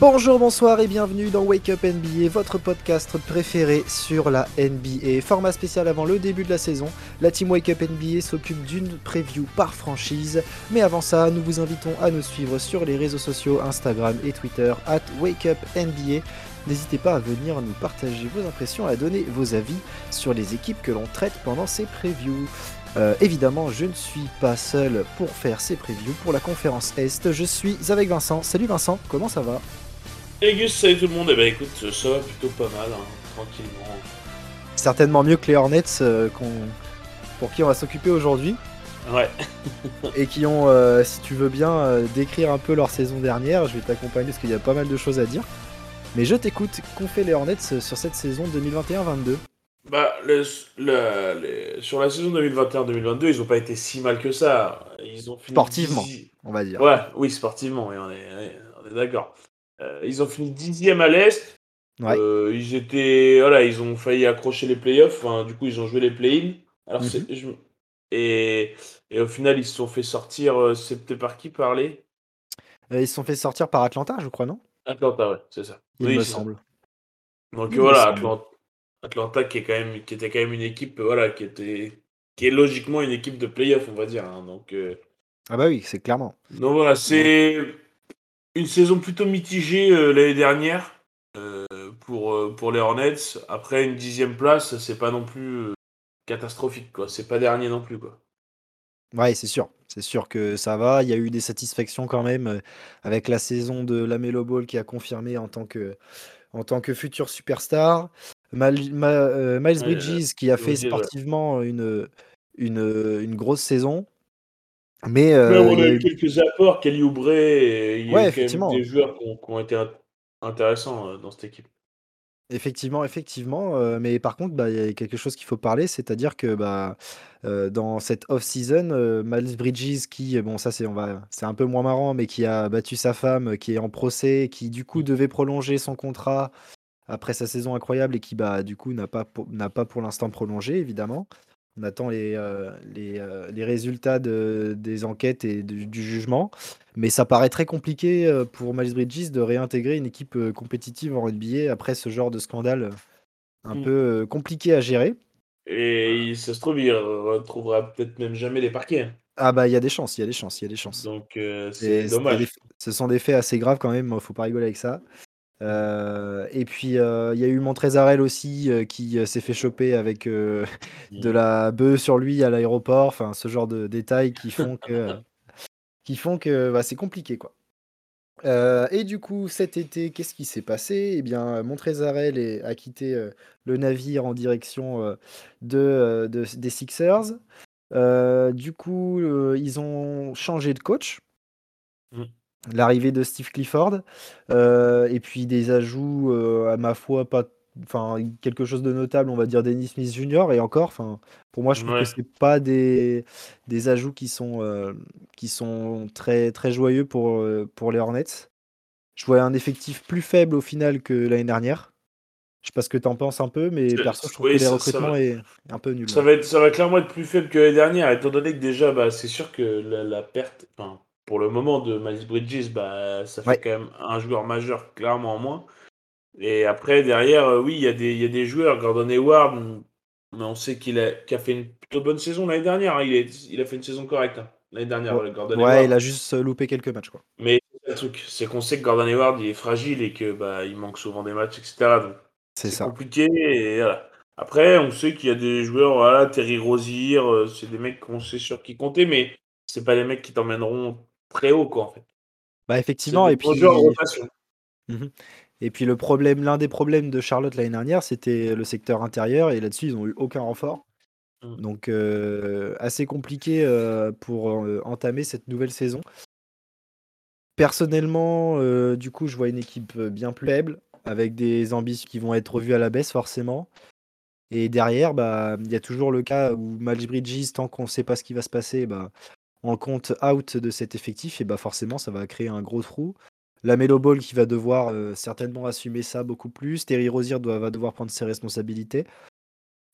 Bonjour, bonsoir et bienvenue dans Wake Up NBA, votre podcast préféré sur la NBA. Format spécial avant le début de la saison, la team Wake Up NBA s'occupe d'une preview par franchise. Mais avant ça, nous vous invitons à nous suivre sur les réseaux sociaux Instagram et Twitter at Wake Up NBA. N'hésitez pas à venir nous partager vos impressions, à donner vos avis sur les équipes que l'on traite pendant ces previews. Euh, évidemment, je ne suis pas seul pour faire ces previews pour la conférence Est. Je suis avec Vincent. Salut Vincent, comment ça va? Salut Gus, salut tout le monde. Eh ben écoute, ça va plutôt pas mal, hein, tranquillement. Certainement mieux que les Hornets euh, pour qui on va s'occuper aujourd'hui. Ouais. et qui ont, euh, si tu veux bien, euh, décrire un peu leur saison dernière. Je vais t'accompagner parce qu'il y a pas mal de choses à dire. Mais je t'écoute, qu'ont fait les Hornets sur cette saison 2021-22 bah, sur la saison 2021-2022, ils ont pas été si mal que ça. Ils ont fini sportivement, on va dire. Ouais, oui, sportivement, on est d'accord. Euh, ils ont fini dixième à l'Est. Euh, ils étaient, voilà, ils ont failli accrocher les playoffs. du coup, ils ont joué les play-in. Alors, mhm. et, et, au final, ils se sont fait sortir. Euh, c'était par qui parler? Ils se sont fait sortir par Atlanta, je crois, non? Atlanta, ouais, c'est ça. Il me semble. Donc voilà, Atlanta, qui est quand même, qui était quand même une équipe, voilà, qui était, qui est logiquement une équipe de playoff, on va dire. Hein. donc. Ah bah oui, c'est clairement. Donc voilà, c'est une saison plutôt mitigée euh, l'année dernière euh, pour, euh, pour les Hornets. Après une dixième place, c'est pas non plus catastrophique, quoi. C'est pas dernier non plus, quoi. Ouais, c'est sûr. C'est sûr que ça va. Il y a eu des satisfactions quand même avec la saison de la Melo Ball qui a confirmé en tant que, en tant que futur superstar. Miles Bridges qui a fait sportivement une, une, une grosse saison. Mais, euh, on a eu quelques apports, Kelly Oubre, et il y a effectivement. des joueurs qui ont, été intéressants euh, dans cette équipe. Effectivement, effectivement. Euh, mais par contre, bah, il y a quelque chose qu'il faut parler, c'est-à-dire que bah, dans cette off-season, Miles Bridges, qui, bon, ça c'est, on va, c'est un peu moins marrant, mais qui a battu sa femme, qui est en procès, qui du coup devait prolonger son contrat après sa saison incroyable et qui, bah, du coup, n'a pas, n'a pas pour l'instant prolongé, évidemment. On attend les, euh, euh, les, résultats de, des enquêtes et du jugement. Mais ça paraît très compliqué euh, pour Miles Bridges de réintégrer une équipe compétitive en NBA après ce genre de scandale un mm. peu compliqué à gérer. Et ça se trouve, il retrouvera peut-être même jamais les parquets. Hein. Ah bah il y a des chances, il y a des chances, il y a des chances. Donc c'est dommage. ce sont des faits assez graves quand même, faut pas rigoler avec ça. Euh, et puis euh, il y a eu Montrezarel aussi euh, qui s'est fait choper avec de la bœuf sur lui à l'aéroport, enfin ce genre de détails qui font que, qui font que bah, c'est compliqué quoi. et du coup, cet été, qu'est-ce qui s'est passé? Eh bien, Montrezarel a quitté le navire en direction de, des Sixers. du coup, ils ont changé de coach. L'arrivée de Steve Clifford, euh, et puis des ajouts, euh, à ma foi, pas enfin, quelque chose de notable, on va dire Dennis Smith Jr. et encore, enfin, pour moi, je trouve que c'est pas des des ajouts qui sont, euh, qui sont très, très joyeux pour, pour les Hornets. Je vois un effectif plus faible au final que l'année dernière. Je sais pas ce que tu en penses un peu, mais perso, je trouve que les recrutements est un peu nul, Ça va être ça va clairement être plus faible que l'année dernière, étant donné que déjà, bah, c'est sûr que la la perte enfin pour le moment de Miles Bridges, bah, ça fait quand même un joueur majeur clairement en moins. Et après, derrière, euh, oui, il y, a des, y a des joueurs, Gordon Hayward, mais on sait qu'il a, a, fait une plutôt bonne saison l'année dernière. Hein. Il, est, il a fait une saison correcte hein, l'année dernière, ouais. Gordon ouais, il a juste euh, loupé quelques matchs. Quoi. Mais le truc, c'est qu'on sait que Gordon Hayward, il est fragile et que bah, il manque souvent des matchs, etc. c'est ça. compliqué. Et voilà. Après, on sait qu'il y a des joueurs, voilà, Terry Rozier, euh, c'est des mecs qu'on sait sur qui compter, mais c'est pas les mecs qui t'emmèneront très haut, quoi, en fait. Bah, effectivement, et puis. Mmh et puis le problème, l'un des problèmes de Charlotte l'année dernière, c'était le secteur intérieur, et là-dessus, ils n'ont eu aucun renfort. Mmh. Donc, assez compliqué pour entamer cette nouvelle saison. Personnellement, du coup, je vois une équipe bien plus faible, avec des ambitions qui vont être revues à la baisse, forcément. Et derrière, bah, il y a toujours le cas où Miles Bridges, tant qu'on ne sait pas ce qui va se passer, bah, en compte out de cet effectif, et bah forcément, ça va créer un gros trou. La Melo Ball qui va devoir euh, certainement assumer ça beaucoup plus. Terry Rozier doit, va devoir prendre ses responsabilités.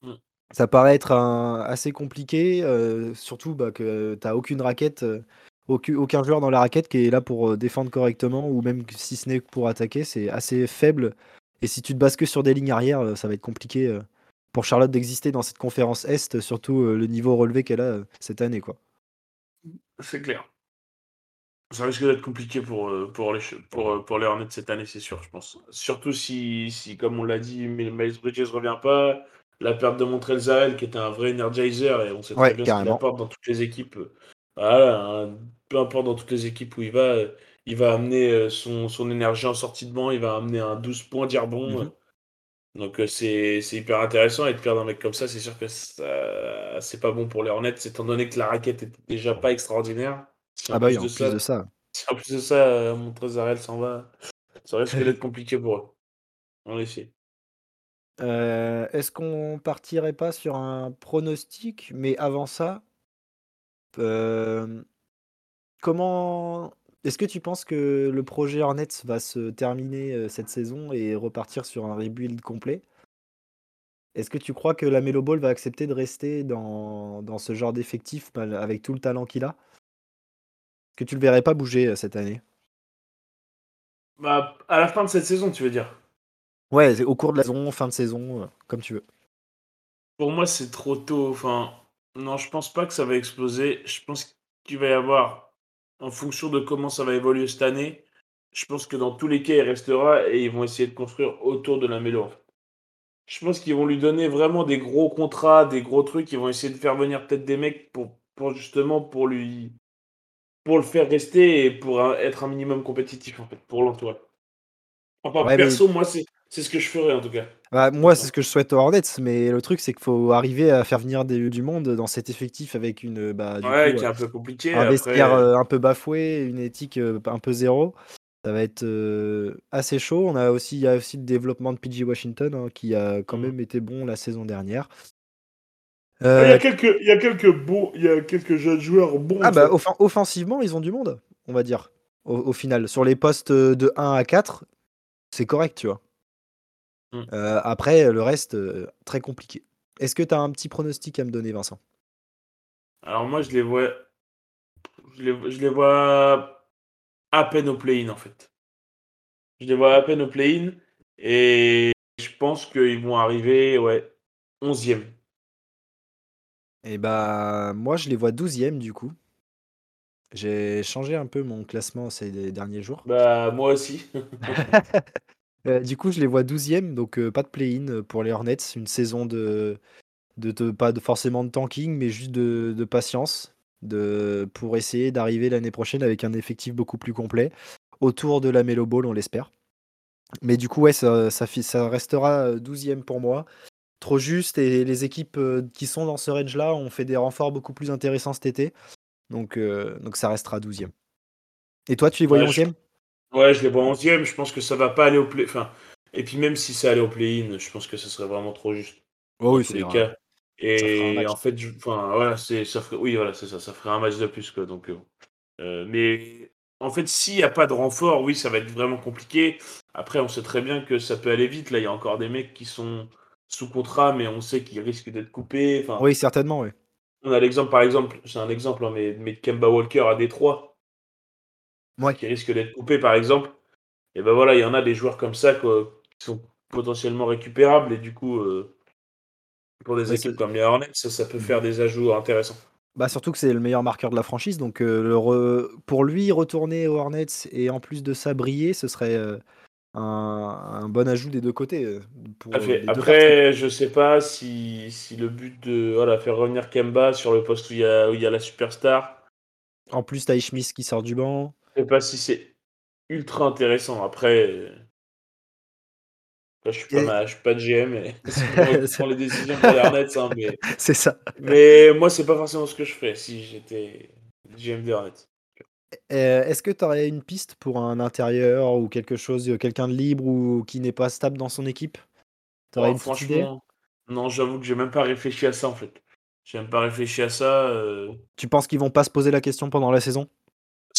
Mm. Ça paraît être un, assez compliqué, euh, surtout bah, que tu n'as aucune raquette euh, aucun joueur dans la raquette qui est là pour défendre correctement ou même si ce n'est pour attaquer. C'est assez faible. Et si tu te bases que sur des lignes arrière, ça va être compliqué pour Charlotte d'exister dans cette conférence Est, surtout le niveau relevé qu'elle a cette année. quoi. C'est clair. Ça risque d'être compliqué pour, pour, les, pour, pour les Hornets cette année, c'est sûr, je pense. Surtout si, si comme on l'a dit, Miles Bridges ne revient pas. La perte de Montrell Zael, qui était un vrai energizer, et on sait très bien ce qu'il apporte dans toutes les équipes. Voilà, peu importe dans toutes les équipes où il va, il va amener son, son énergie en sortie de banc, il va amener un 12 points, dire bon. Mmh Donc c'est hyper intéressant, et de perdre un mec comme ça, c'est sûr que c'est pas bon pour les Hornets, étant donné que la raquette est déjà pas extraordinaire. ah bah oui, en plus de ça. En plus de ça, euh, mon Trésarel s'en va. Ça risque d'être compliqué pour eux. En effet. Euh, est-ce qu'on partirait pas sur un pronostic? Mais avant ça, euh, comment est-ce que tu penses que le projet Hornets va se terminer cette saison et repartir sur un rebuild complet? Est-ce que tu crois que la Melo Ball va accepter de rester dans, dans ce genre d'effectif avec tout le talent qu'il a? Que tu le verrais pas bouger euh, cette année? Bah, À la fin de cette saison, tu veux dire? Ouais, au cours de la saison, fin de saison, euh, comme tu veux. Pour moi, c'est trop tôt. Enfin, non, je pense pas que ça va exploser. Je pense qu'il va y avoir, en fonction de comment ça va évoluer cette année, je pense que dans tous les cas, il restera et ils vont essayer de construire autour de la mélo. Je pense qu'ils vont lui donner vraiment des gros contrats, des gros trucs. Ils vont essayer de faire venir peut-être des mecs pour, pour justement pour lui pour le faire rester et pour être un minimum compétitif, en fait, pour l'entourage. Enfin, perso, moi, c'est ce que je ferais, en tout cas. Bah, moi, c'est ce que je souhaite aux Hornets, mais le truc, c'est qu'il faut arriver à faire venir des, du monde dans cet effectif avec une. Bah, ouais, qui est un peu compliqué. Un vestiaire euh, un peu bafoué, une éthique euh, un peu zéro. Ça va être euh, assez chaud. On a aussi, il y a aussi le développement de PG Washington hein, qui a quand mmh. même été bon la saison dernière. Il, y a quelques, il, y a quelques beaux, il y a quelques jeunes joueurs bons. Ah bah, offensivement, ils ont du monde, on va dire, au, final. Sur les postes de 1 à 4, c'est correct, tu vois. Mm. Euh, après, le reste, euh, très compliqué. Est-ce que tu as un petit pronostic à me donner, Vincent? Alors moi, je les vois... Je les, je les vois à peine au play-in, en fait. Je les vois à peine au play-in. Et je pense qu'ils vont arriver, ouais, 11e. Et bah, moi, je les vois 12e du coup. J'ai changé un peu mon classement ces derniers jours. Bah, moi aussi. Euh, du coup, je les vois 12e, donc euh, pas de play-in pour les Hornets. Une saison de, de, pas de, forcément de tanking, mais juste de, patience de, pour essayer d'arriver l'année prochaine avec un effectif beaucoup plus complet autour de la Melo Ball, on l'espère. Mais du coup, ouais, ça, ça, ça restera 12e pour moi trop juste et les équipes euh, qui sont dans ce range-là ont fait des renforts beaucoup plus intéressants cet été. Donc, euh, donc ça restera 12e. Et toi, tu les vois 11e Ouais, je les vois 11e. Je pense que ça va pas aller au play. Enfin, et puis même si ça allait au play-in, je pense que ce serait vraiment trop juste. Oh oui, c'est cas. Et en fait, enfin, voilà, c'est ça ferait... oui, voilà, c'est ça, ça ferait un match de plus quoi. Donc, euh, mais en fait, s'il n'y a pas de renfort, oui, ça va être vraiment compliqué. Après, on sait très bien que ça peut aller vite. Là, il y a encore des mecs qui sont sous contrat, mais on sait qu'il risque d'être coupé. Enfin, oui, certainement, oui. On a l'exemple, par exemple, c'est un exemple, hein, mais, mais Kemba Walker à Détroit, ouais. qui risque d'être coupé, par exemple. Et ben voilà, il y en a des joueurs comme ça qui sont potentiellement récupérables, et du coup, euh, pour des équipes comme les Hornets, ça, peut faire des ajouts intéressants. Bah surtout que c'est le meilleur marqueur de la franchise, donc euh, pour lui retourner aux Hornets et en plus de ça briller, ce serait euh, un, bon ajout des deux côtés. Euh, pour Après, je sais pas si, si, le but de voilà, faire revenir Kemba sur le poste où il y a, y la superstar. En plus, t'as Schmidt qui sort du banc. Je sais pas si c'est ultra intéressant. Après, je suis pas, suis pas de GM et je prends les décisions pour hein, mais c'est ça. Mais moi, c'est pas forcément ce que je ferais si j'étais GM de Hornets. Euh, est-ce que tu aurais une piste pour un intérieur ou quelque chose, euh, quelqu'un de libre ou qui n'est pas stable dans son équipe? Tu aurais oh, une franchement, non, j'avoue que j'ai même pas réfléchi à ça en fait. J'ai même pas réfléchi à ça. Euh. Tu penses qu'ils vont pas se poser la question pendant la saison?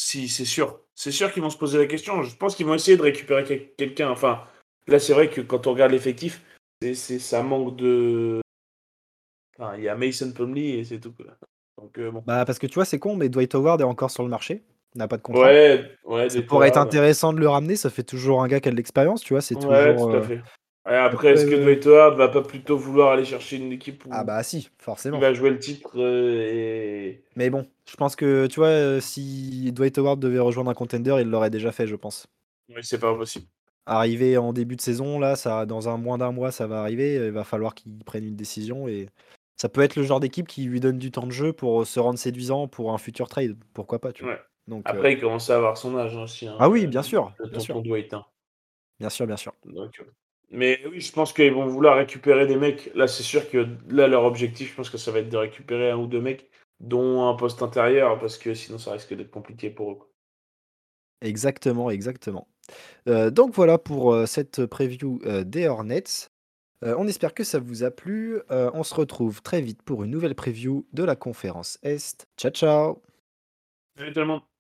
Si, c'est sûr. C'est sûr qu'ils vont se poser la question. Je pense qu'ils vont essayer de récupérer quelqu'un. Enfin, là, c'est vrai que quand on regarde l'effectif, c'est ça manque de. Enfin, il y a Mason Plumlee et c'est tout. Donc bon. Bah, parce que tu vois, c'est con, mais Dwight Howard est encore sur le marché. Il n'a pas de contrat. Ouais, ouais, ça pourrait être intéressant de le ramener, ça fait toujours un gars qui a de l'expérience, tu vois, c'est ouais, toujours, tout à fait. Après, est-ce que Dwight Howard va pas plutôt vouloir aller chercher une équipe où Ah bah si, forcément. Il va jouer le titre et... Mais bon, je pense que, tu vois, si Dwight Howard devait rejoindre un contender, il l'aurait déjà fait, je pense. Oui, c'est pas possible. Arriver en début de saison, là, ça, dans un moins d'un mois, ça va arriver. Il va falloir qu'il prenne une décision et ça peut être le genre d'équipe qui lui donne du temps de jeu pour se rendre séduisant pour un futur trade. Pourquoi pas, tu vois. Donc, Après, il commence à avoir son âge aussi. Hein, ah oui, bien sûr. Le bien sûr. Dwight. Hein. Bien sûr, bien sûr. Mais oui, je pense qu'ils vont vouloir récupérer des mecs. Là, c'est sûr que là, leur objectif, je pense que ça va être de récupérer un ou deux mecs, dont un poste intérieur, parce que sinon, ça risque d'être compliqué pour eux. Exactement, exactement. Euh, donc voilà pour euh, cette preview euh, des Hornets. on espère que ça vous a plu. on se retrouve très vite pour une nouvelle preview de la conférence Est. Ciao ciao Salut tout le monde